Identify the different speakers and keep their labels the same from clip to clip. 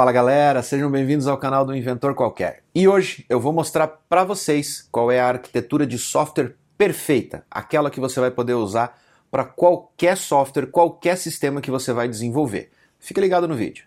Speaker 1: Fala galera, sejam bem-vindos ao canal do Inventor Qualquer. E hoje eu vou mostrar para vocês qual é a arquitetura de software perfeita, aquela que você vai poder usar para qualquer software, qualquer sistema que você vai desenvolver. Fica ligado no vídeo.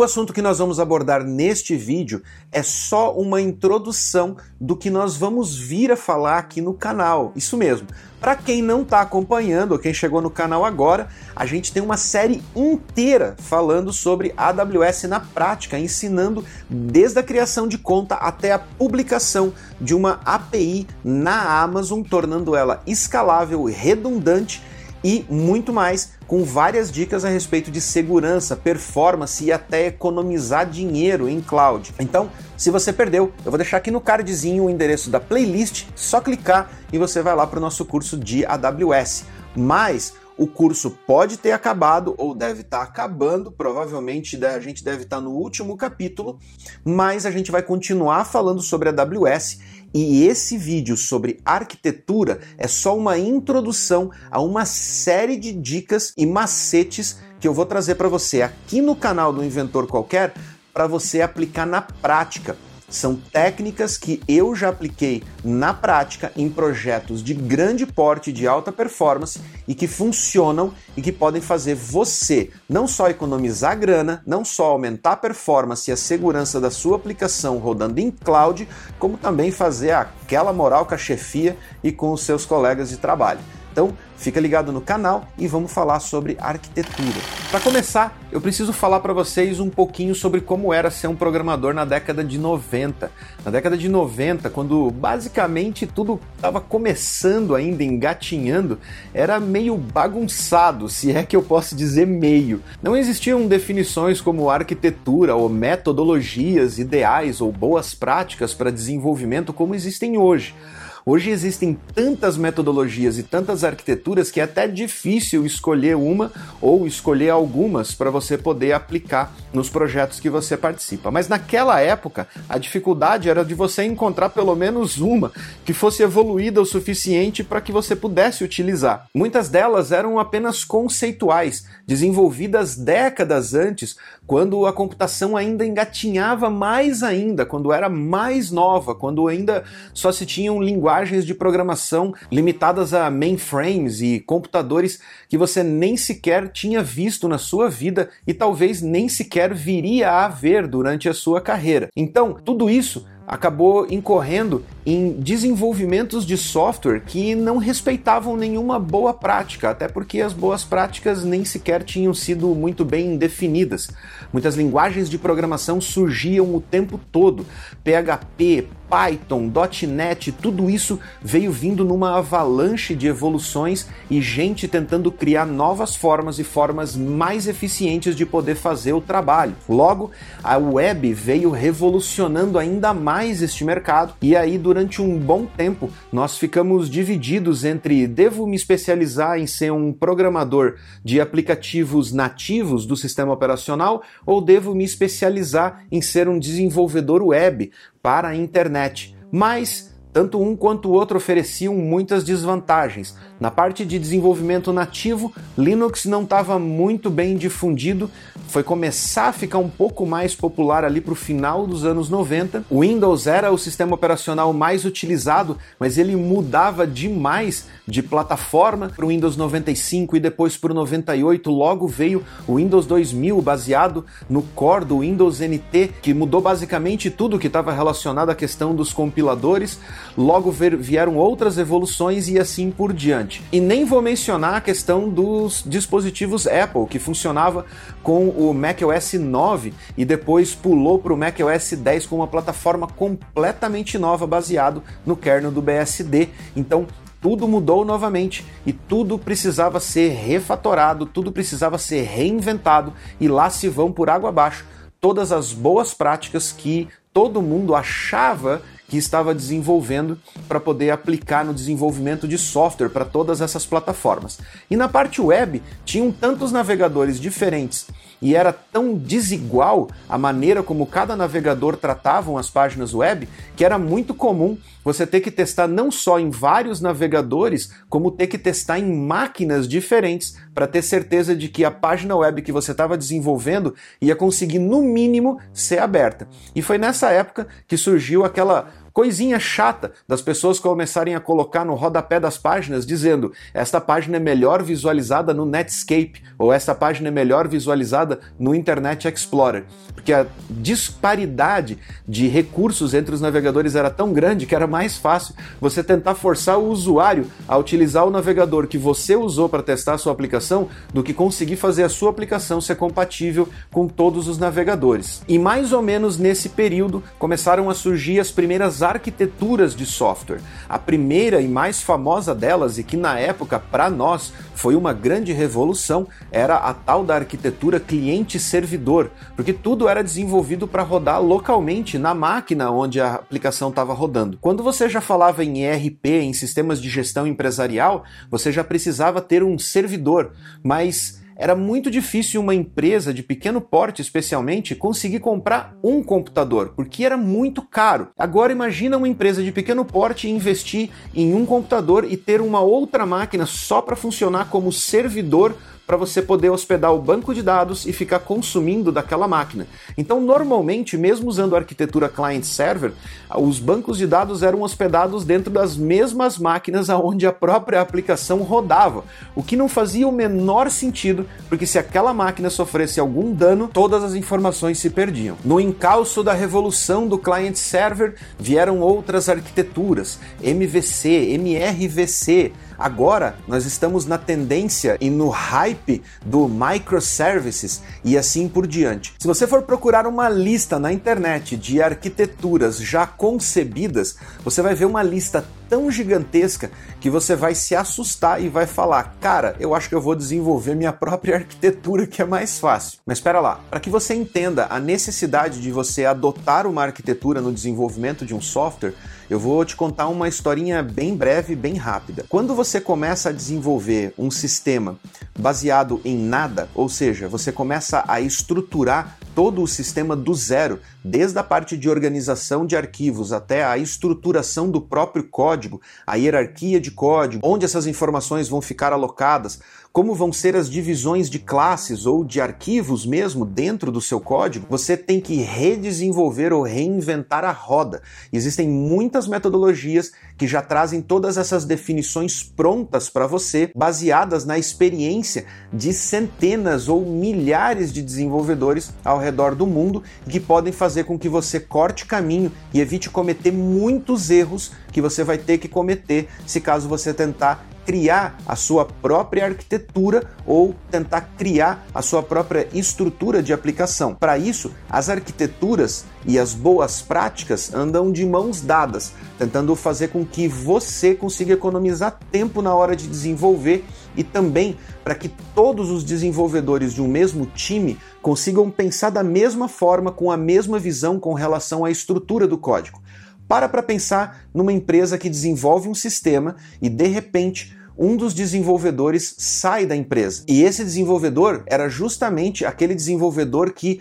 Speaker 1: O assunto que nós vamos abordar neste vídeo é só uma introdução do que nós vamos vir a falar aqui no canal. Isso mesmo. Para quem não está acompanhando, ou quem chegou no canal agora, a gente tem uma série inteira falando sobre AWS na prática, ensinando desde a criação de conta até a publicação de uma API na Amazon, tornando ela escalável, redundante e muito mais, com várias dicas a respeito de segurança, performance e até economizar dinheiro em cloud. Então, se você perdeu, eu vou deixar aqui no cardzinho o endereço da playlist, só clicar e você vai lá para o nosso curso de AWS. Mas o curso pode ter acabado ou deve estar tá acabando, provavelmente a gente deve estar tá no último capítulo, mas a gente vai continuar falando sobre a AWS e esse vídeo sobre arquitetura é só uma introdução a uma série de dicas e macetes que eu vou trazer para você aqui no canal do Inventor Qualquer para você aplicar na prática são técnicas que eu já apliquei na prática em projetos de grande porte, de alta performance e que funcionam e que podem fazer você não só economizar grana, não só aumentar a performance e a segurança da sua aplicação rodando em cloud, como também fazer aquela moral com a chefia e com os seus colegas de trabalho. Então, Fica ligado no canal e vamos falar sobre arquitetura. Para começar, eu preciso falar para vocês um pouquinho sobre como era ser um programador na década de 90. Na década de 90, quando basicamente tudo estava começando ainda, engatinhando, era meio bagunçado, se é que eu posso dizer meio. Não existiam definições como arquitetura ou metodologias ideais ou boas práticas para desenvolvimento como existem hoje. Hoje existem tantas metodologias e tantas arquiteturas que é até difícil escolher uma ou escolher algumas para você poder aplicar nos projetos que você participa. Mas naquela época, a dificuldade era de você encontrar pelo menos uma que fosse evoluída o suficiente para que você pudesse utilizar. Muitas delas eram apenas conceituais, desenvolvidas décadas antes, quando a computação ainda engatinhava mais ainda, quando era mais nova, quando ainda só se tinham linguagens de programação limitadas a mainframes e computadores que você nem sequer tinha visto na sua vida e talvez nem sequer viria a ver durante a sua carreira. Então, tudo isso acabou incorrendo em desenvolvimentos de software que não respeitavam nenhuma boa prática, até porque as boas práticas nem sequer tinham sido muito bem definidas. Muitas linguagens de programação surgiam o tempo todo. PHP, Python, .NET, tudo isso veio vindo numa avalanche de evoluções e gente tentando criar novas formas e formas mais eficientes de poder fazer o trabalho. Logo, a web veio revolucionando ainda mais este mercado e aí durante um bom tempo nós ficamos divididos entre devo me especializar em ser um programador de aplicativos nativos do sistema operacional ou devo me especializar em ser um desenvolvedor web para a internet. Mas tanto um quanto o outro ofereciam muitas desvantagens. Na parte de desenvolvimento nativo, Linux não estava muito bem difundido, foi começar a ficar um pouco mais popular ali para o final dos anos 90. O Windows era o sistema operacional mais utilizado, mas ele mudava demais de plataforma para o Windows 95 e depois para o 98. Logo veio o Windows 2000 baseado no core do Windows NT, que mudou basicamente tudo que estava relacionado à questão dos compiladores. Logo vieram outras evoluções e assim por diante. E nem vou mencionar a questão dos dispositivos Apple, que funcionava com o macOS 9 e depois pulou para o macOS 10 com uma plataforma completamente nova baseado no kernel do BSD. Então, tudo mudou novamente e tudo precisava ser refatorado, tudo precisava ser reinventado e lá se vão por água abaixo todas as boas práticas que todo mundo achava que estava desenvolvendo para poder aplicar no desenvolvimento de software para todas essas plataformas. E na parte web, tinham tantos navegadores diferentes e era tão desigual a maneira como cada navegador tratavam as páginas web que era muito comum você ter que testar não só em vários navegadores, como ter que testar em máquinas diferentes para ter certeza de que a página web que você estava desenvolvendo ia conseguir, no mínimo, ser aberta. E foi nessa época que surgiu aquela coisinha chata das pessoas começarem a colocar no rodapé das páginas dizendo esta página é melhor visualizada no Netscape ou esta página é melhor visualizada no Internet Explorer. Porque a disparidade de recursos entre os navegadores era tão grande que era mais fácil você tentar forçar o usuário a utilizar o navegador que você usou para testar a sua aplicação do que conseguir fazer a sua aplicação ser compatível com todos os navegadores. E mais ou menos nesse período começaram a surgir as primeiras arquiteturas de software. A primeira e mais famosa delas, e que na época para nós foi uma grande revolução, era a tal da arquitetura cliente-servidor, porque tudo era desenvolvido para rodar localmente na máquina onde a aplicação estava rodando. Quando você já falava em ERP, em sistemas de gestão empresarial, você já precisava ter um servidor, mas era muito difícil uma empresa de pequeno porte, especialmente, conseguir comprar um computador, porque era muito caro. Agora imagina uma empresa de pequeno porte investir em um computador e ter uma outra máquina só para funcionar como servidor para você poder hospedar o banco de dados e ficar consumindo daquela máquina. Então, normalmente, mesmo usando a arquitetura client-server, os bancos de dados eram hospedados dentro das mesmas máquinas aonde a própria aplicação rodava, o que não fazia o menor sentido, porque se aquela máquina sofresse algum dano, todas as informações se perdiam. No encalço da revolução do client-server, vieram outras arquiteturas, MVC, MRVC, Agora nós estamos na tendência e no hype do microservices e assim por diante. Se você for procurar uma lista na internet de arquiteturas já concebidas, você vai ver uma lista tão gigantesca que você vai se assustar e vai falar: "Cara, eu acho que eu vou desenvolver minha própria arquitetura que é mais fácil". Mas espera lá, para que você entenda a necessidade de você adotar uma arquitetura no desenvolvimento de um software, eu vou te contar uma historinha bem breve, bem rápida. Quando você começa a desenvolver um sistema baseado em nada, ou seja, você começa a estruturar todo o sistema do zero, desde a parte de organização de arquivos até a estruturação do próprio código, a hierarquia de código, onde essas informações vão ficar alocadas, como vão ser as divisões de classes ou de arquivos mesmo dentro do seu código, você tem que redesenvolver ou reinventar a roda. Existem muitas metodologias que já trazem todas essas definições prontas para você, baseadas na experiência de centenas ou milhares de desenvolvedores ao redor do mundo, que podem fazer com que você corte caminho e evite cometer muitos erros que você vai ter que cometer se caso você tentar criar a sua própria arquitetura ou tentar criar a sua própria estrutura de aplicação. Para isso, as arquiteturas e as boas práticas andam de mãos dadas, tentando fazer com que você consiga economizar tempo na hora de desenvolver e também para que todos os desenvolvedores de um mesmo time consigam pensar da mesma forma, com a mesma visão com relação à estrutura do código. Para para pensar numa empresa que desenvolve um sistema e de repente um dos desenvolvedores sai da empresa. E esse desenvolvedor era justamente aquele desenvolvedor que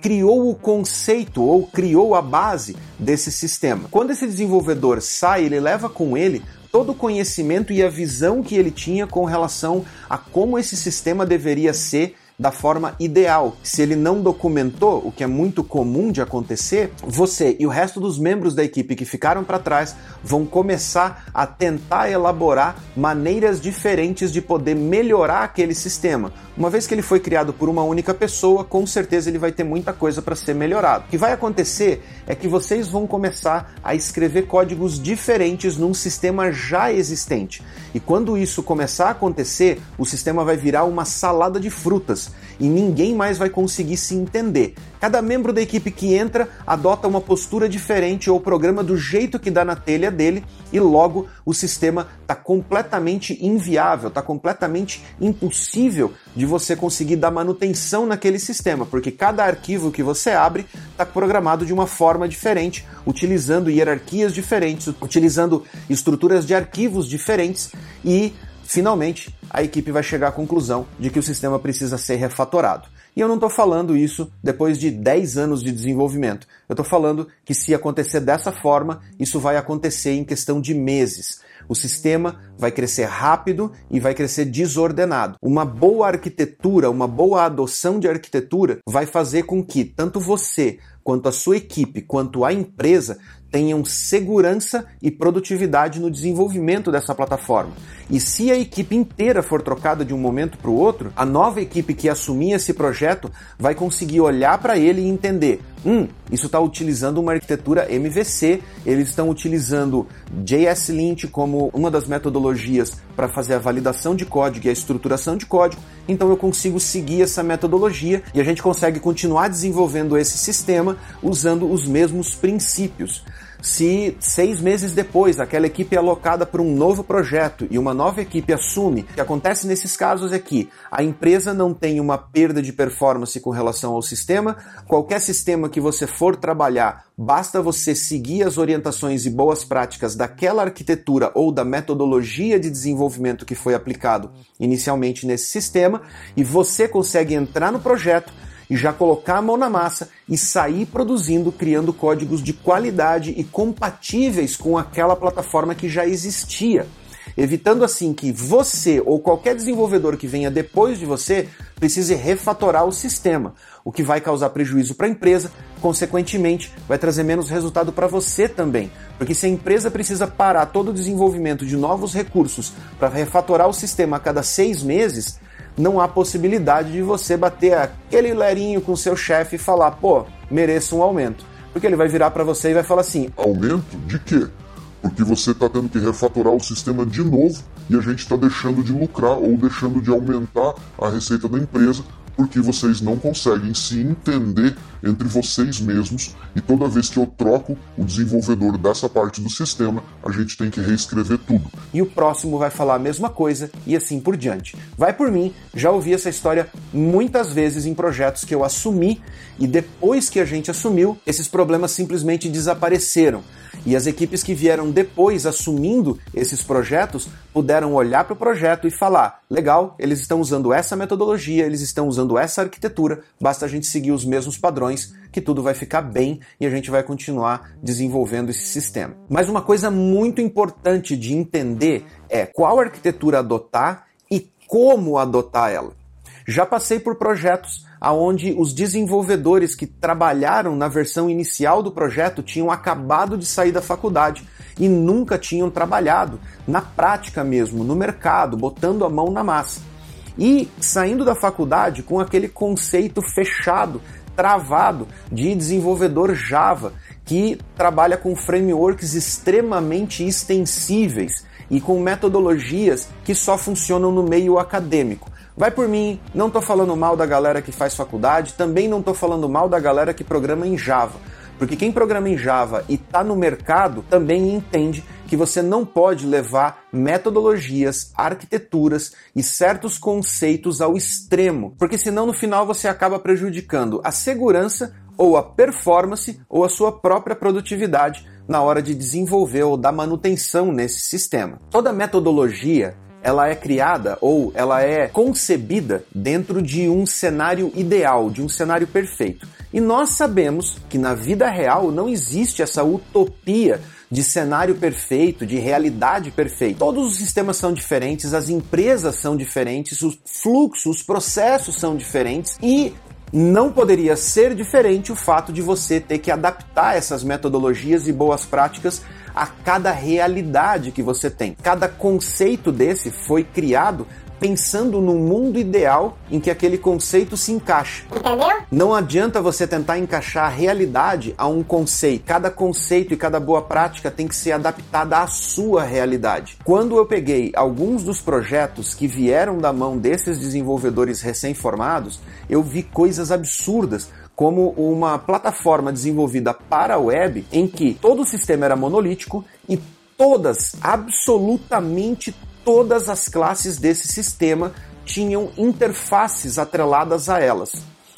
Speaker 1: criou o conceito ou criou a base desse sistema. Quando esse desenvolvedor sai, ele leva com ele todo o conhecimento e a visão que ele tinha com relação a como esse sistema deveria ser da forma ideal. Se ele não documentou, o que é muito comum de acontecer, você e o resto dos membros da equipe que ficaram para trás vão começar a tentar elaborar maneiras diferentes de poder melhorar aquele sistema. Uma vez que ele foi criado por uma única pessoa, com certeza ele vai ter muita coisa para ser melhorado. O que vai acontecer é que vocês vão começar a escrever códigos diferentes num sistema já existente. E quando isso começar a acontecer, o sistema vai virar uma salada de frutas e ninguém mais vai conseguir se entender. Cada membro da equipe que entra adota uma postura diferente ou programa do jeito que dá na telha dele e logo o sistema está completamente inviável, está completamente impossível de você conseguir dar manutenção naquele sistema, porque cada arquivo que você abre está programado de uma forma diferente, utilizando hierarquias diferentes, utilizando estruturas de arquivos diferentes e finalmente a equipe vai chegar à conclusão de que o sistema precisa ser refatorado. E eu não estou falando isso depois de 10 anos de desenvolvimento. Eu estou falando que se acontecer dessa forma, isso vai acontecer em questão de meses. O sistema vai crescer rápido e vai crescer desordenado. Uma boa arquitetura, uma boa adoção de arquitetura vai fazer com que tanto você quanto a sua equipe, quanto a empresa tenham segurança e produtividade no desenvolvimento dessa plataforma. E se a equipe inteira for trocada de um momento para o outro, a nova equipe que assumir esse projeto vai conseguir olhar para ele e entender: hum, isso está utilizando uma arquitetura MVC, eles estão utilizando JS Lint como uma das metodologias para fazer a validação de código e a estruturação de código, então eu consigo seguir essa metodologia e a gente consegue continuar desenvolvendo esse sistema usando os mesmos princípios. Se seis meses depois aquela equipe é alocada para um novo projeto e uma nova equipe assume, o que acontece nesses casos é que a empresa não tem uma perda de performance com relação ao sistema, qualquer sistema que você for trabalhar, basta você seguir as orientações e boas práticas daquela arquitetura ou da metodologia de desenvolvimento que foi aplicado inicialmente nesse sistema e você consegue entrar no projeto e já colocar a mão na massa e sair produzindo, criando códigos de qualidade e compatíveis com aquela plataforma que já existia. Evitando assim que você ou qualquer desenvolvedor que venha depois de você precise refatorar o sistema, o que vai causar prejuízo para a empresa, consequentemente, vai trazer menos resultado para você também. Porque se a empresa precisa parar todo o desenvolvimento de novos recursos para refatorar o sistema a cada seis meses, não há possibilidade de você bater aquele lerinho com seu chefe e falar, pô, mereço um aumento. Porque ele vai virar para você e vai falar assim:
Speaker 2: Aumento de quê? Porque você está tendo que refatorar o sistema de novo e a gente está deixando de lucrar ou deixando de aumentar a receita da empresa porque vocês não conseguem se entender entre vocês mesmos e toda vez que eu troco o desenvolvedor dessa parte do sistema, a gente tem que reescrever tudo.
Speaker 1: E o próximo vai falar a mesma coisa e assim por diante. Vai por mim, já ouvi essa história muitas vezes em projetos que eu assumi e depois que a gente assumiu, esses problemas simplesmente desapareceram. E as equipes que vieram depois assumindo esses projetos puderam olhar para o projeto e falar: legal, eles estão usando essa metodologia, eles estão usando essa arquitetura, basta a gente seguir os mesmos padrões que tudo vai ficar bem e a gente vai continuar desenvolvendo esse sistema. Mas uma coisa muito importante de entender é qual arquitetura adotar e como adotar ela. Já passei por projetos aonde os desenvolvedores que trabalharam na versão inicial do projeto tinham acabado de sair da faculdade e nunca tinham trabalhado na prática mesmo, no mercado, botando a mão na massa. E saindo da faculdade com aquele conceito fechado, travado de desenvolvedor Java, que trabalha com frameworks extremamente extensíveis e com metodologias que só funcionam no meio acadêmico. Vai por mim, não tô falando mal da galera que faz faculdade, também não tô falando mal da galera que programa em Java. Porque quem programa em Java e está no mercado também entende que você não pode levar metodologias, arquiteturas e certos conceitos ao extremo, porque senão no final você acaba prejudicando a segurança ou a performance ou a sua própria produtividade na hora de desenvolver ou dar manutenção nesse sistema. Toda metodologia ela é criada ou ela é concebida dentro de um cenário ideal, de um cenário perfeito. E nós sabemos que na vida real não existe essa utopia de cenário perfeito, de realidade perfeita. Todos os sistemas são diferentes, as empresas são diferentes, os fluxos, os processos são diferentes e não poderia ser diferente o fato de você ter que adaptar essas metodologias e boas práticas a cada realidade que você tem. Cada conceito desse foi criado pensando no mundo ideal em que aquele conceito se encaixa. Entendeu? Não adianta você tentar encaixar a realidade a um conceito. Cada conceito e cada boa prática tem que ser adaptada à sua realidade. Quando eu peguei alguns dos projetos que vieram da mão desses desenvolvedores recém-formados, eu vi coisas absurdas como uma plataforma desenvolvida para a web em que todo o sistema era monolítico e todas, absolutamente todas as classes desse sistema tinham interfaces atreladas a elas.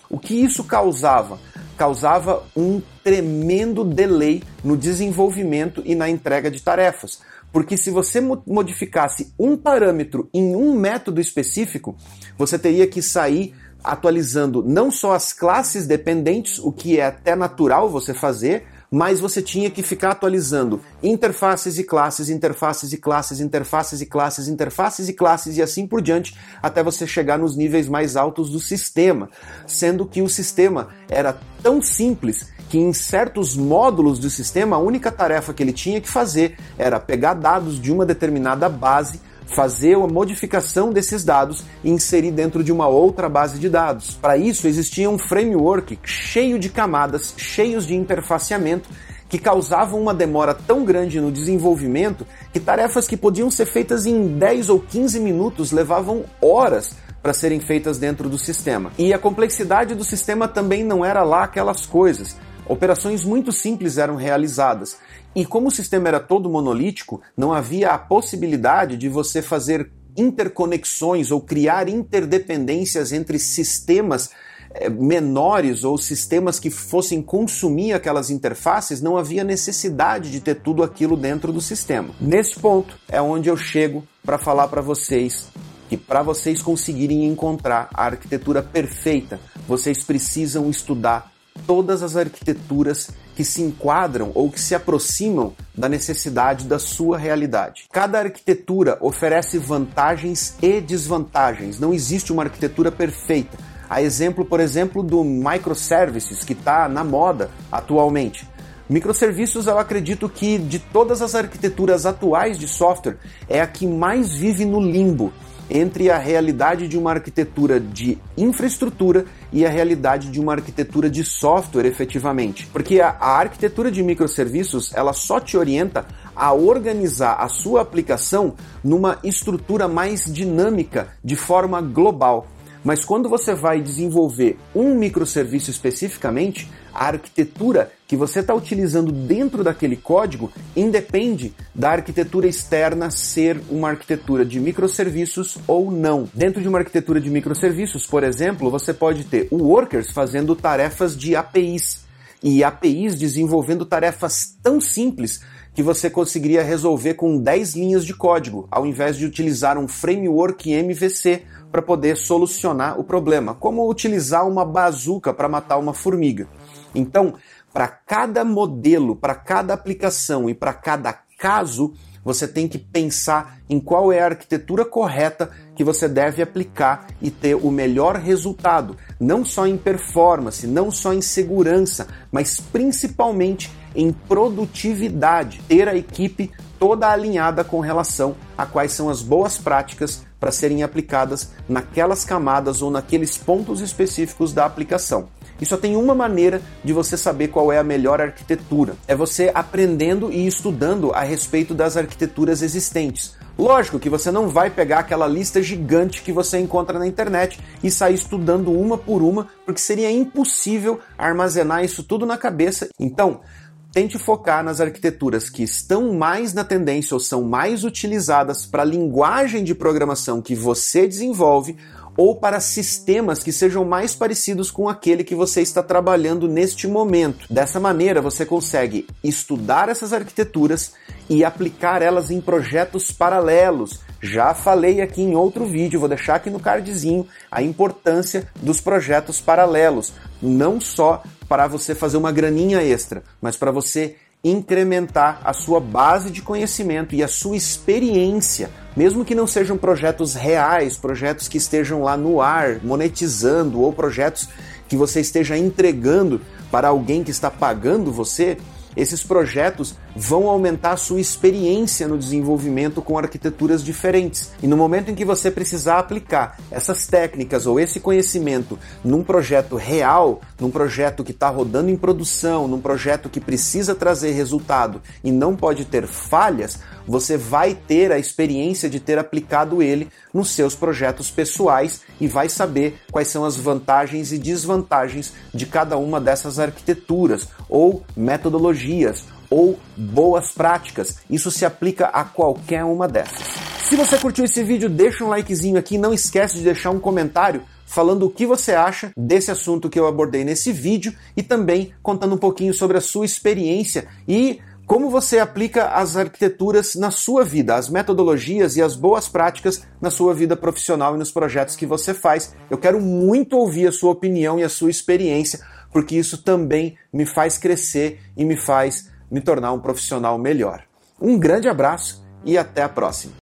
Speaker 1: O que isso causava? Causava um tremendo delay no desenvolvimento e na entrega de tarefas. Porque se você modificasse um parâmetro em um método específico, você teria que sair atualizando não só as classes dependentes, o que é até natural você fazer, mas você tinha que ficar atualizando interfaces e classes, interfaces e classes, interfaces e classes, interfaces e classes e assim por diante, até você chegar nos níveis mais altos do sistema, sendo que o sistema era tão simples que em certos módulos do sistema a única tarefa que ele tinha que fazer era pegar dados de uma determinada base fazer uma modificação desses dados e inserir dentro de uma outra base de dados. Para isso, existia um framework cheio de camadas, cheios de interfaceamento que causavam uma demora tão grande no desenvolvimento que tarefas que podiam ser feitas em 10 ou 15 minutos levavam horas para serem feitas dentro do sistema. E a complexidade do sistema também não era lá aquelas coisas. Operações muito simples eram realizadas. E como o sistema era todo monolítico, não havia a possibilidade de você fazer interconexões ou criar interdependências entre sistemas eh, menores ou sistemas que fossem consumir aquelas interfaces, não havia necessidade de ter tudo aquilo dentro do sistema. Nesse ponto é onde eu chego para falar para vocês que para vocês conseguirem encontrar a arquitetura perfeita, vocês precisam estudar todas as arquiteturas que se enquadram ou que se aproximam da necessidade da sua realidade. Cada arquitetura oferece vantagens e desvantagens, não existe uma arquitetura perfeita. A exemplo, por exemplo, do microservices que está na moda atualmente. Microserviços, eu acredito que de todas as arquiteturas atuais de software, é a que mais vive no limbo entre a realidade de uma arquitetura de infraestrutura e a realidade de uma arquitetura de software efetivamente. Porque a, a arquitetura de microserviços, ela só te orienta a organizar a sua aplicação numa estrutura mais dinâmica, de forma global. Mas quando você vai desenvolver um microserviço especificamente, a arquitetura que você está utilizando dentro daquele código independe da arquitetura externa ser uma arquitetura de microserviços ou não. Dentro de uma arquitetura de microserviços, por exemplo, você pode ter o workers fazendo tarefas de APIs e APIs desenvolvendo tarefas tão simples que você conseguiria resolver com 10 linhas de código, ao invés de utilizar um framework MVC para poder solucionar o problema, como utilizar uma bazuca para matar uma formiga. Então, para cada modelo, para cada aplicação e para cada caso, você tem que pensar em qual é a arquitetura correta que você deve aplicar e ter o melhor resultado, não só em performance, não só em segurança, mas principalmente em produtividade. Ter a equipe toda alinhada com relação a quais são as boas práticas para serem aplicadas naquelas camadas ou naqueles pontos específicos da aplicação. E só tem uma maneira de você saber qual é a melhor arquitetura: é você aprendendo e estudando a respeito das arquiteturas existentes. Lógico que você não vai pegar aquela lista gigante que você encontra na internet e sair estudando uma por uma, porque seria impossível armazenar isso tudo na cabeça. Então, tente focar nas arquiteturas que estão mais na tendência ou são mais utilizadas para a linguagem de programação que você desenvolve ou para sistemas que sejam mais parecidos com aquele que você está trabalhando neste momento. Dessa maneira, você consegue estudar essas arquiteturas e aplicar elas em projetos paralelos. Já falei aqui em outro vídeo, vou deixar aqui no cardzinho a importância dos projetos paralelos, não só para você fazer uma graninha extra, mas para você incrementar a sua base de conhecimento e a sua experiência, mesmo que não sejam projetos reais, projetos que estejam lá no ar, monetizando, ou projetos que você esteja entregando para alguém que está pagando você, esses projetos vão aumentar a sua experiência no desenvolvimento com arquiteturas diferentes. E no momento em que você precisar aplicar essas técnicas ou esse conhecimento num projeto real, num projeto que está rodando em produção, num projeto que precisa trazer resultado e não pode ter falhas, você vai ter a experiência de ter aplicado ele nos seus projetos pessoais e vai saber quais são as vantagens e desvantagens de cada uma dessas arquiteturas ou metodologias ou boas práticas. Isso se aplica a qualquer uma dessas. Se você curtiu esse vídeo, deixa um likezinho aqui, não esquece de deixar um comentário falando o que você acha desse assunto que eu abordei nesse vídeo e também contando um pouquinho sobre a sua experiência e como você aplica as arquiteturas na sua vida, as metodologias e as boas práticas na sua vida profissional e nos projetos que você faz. Eu quero muito ouvir a sua opinião e a sua experiência, porque isso também me faz crescer e me faz me tornar um profissional melhor. Um grande abraço e até a próxima!